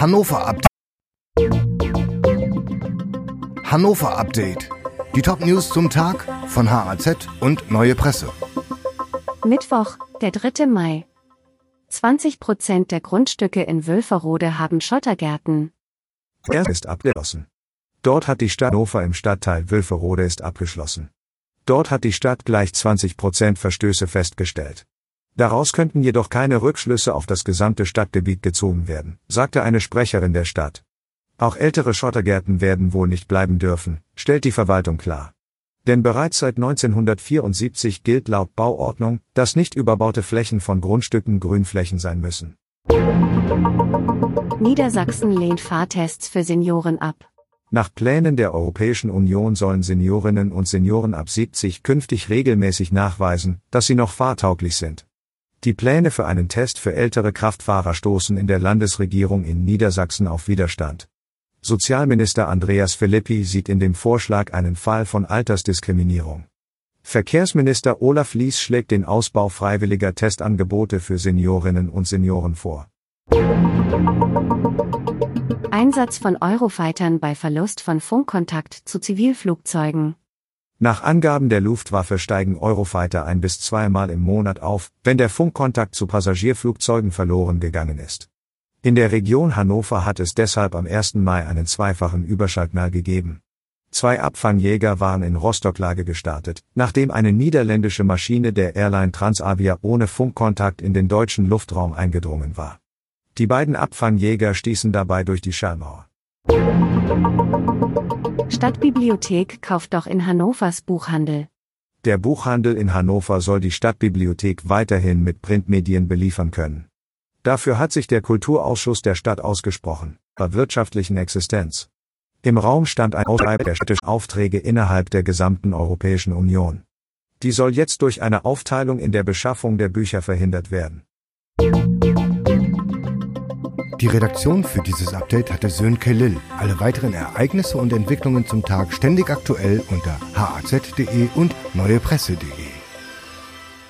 Hannover Update. Hannover Update. Die Top News zum Tag von HAZ und Neue Presse. Mittwoch, der 3. Mai. 20 Prozent der Grundstücke in Wülferode haben Schottergärten. Er ist abgeschlossen. Dort hat die Stadt Hannover im Stadtteil Wülferode ist abgeschlossen. Dort hat die Stadt gleich 20 Prozent Verstöße festgestellt. Daraus könnten jedoch keine Rückschlüsse auf das gesamte Stadtgebiet gezogen werden, sagte eine Sprecherin der Stadt. Auch ältere Schottergärten werden wohl nicht bleiben dürfen, stellt die Verwaltung klar. Denn bereits seit 1974 gilt laut Bauordnung, dass nicht überbaute Flächen von Grundstücken Grünflächen sein müssen. Niedersachsen lehnt Fahrtests für Senioren ab. Nach Plänen der Europäischen Union sollen Seniorinnen und Senioren ab 70 künftig regelmäßig nachweisen, dass sie noch fahrtauglich sind. Die Pläne für einen Test für ältere Kraftfahrer stoßen in der Landesregierung in Niedersachsen auf Widerstand. Sozialminister Andreas Philippi sieht in dem Vorschlag einen Fall von Altersdiskriminierung. Verkehrsminister Olaf Lies schlägt den Ausbau freiwilliger Testangebote für Seniorinnen und Senioren vor. Einsatz von Eurofightern bei Verlust von Funkkontakt zu Zivilflugzeugen. Nach Angaben der Luftwaffe steigen Eurofighter ein bis zweimal im Monat auf, wenn der Funkkontakt zu Passagierflugzeugen verloren gegangen ist. In der Region Hannover hat es deshalb am 1. Mai einen zweifachen Überschaltnall gegeben. Zwei Abfangjäger waren in Rostocklage gestartet, nachdem eine niederländische Maschine der Airline Transavia ohne Funkkontakt in den deutschen Luftraum eingedrungen war. Die beiden Abfangjäger stießen dabei durch die Schallmauer. Stadtbibliothek kauft doch in Hannovers Buchhandel. Der Buchhandel in Hannover soll die Stadtbibliothek weiterhin mit Printmedien beliefern können. Dafür hat sich der Kulturausschuss der Stadt ausgesprochen, bei wirtschaftlichen Existenz. Im Raum stand ein Ausschreib der städtischen Aufträge innerhalb der gesamten Europäischen Union. Die soll jetzt durch eine Aufteilung in der Beschaffung der Bücher verhindert werden. Die Redaktion für dieses Update hatte Sönke Lill. Alle weiteren Ereignisse und Entwicklungen zum Tag ständig aktuell unter haz.de und neuepresse.de.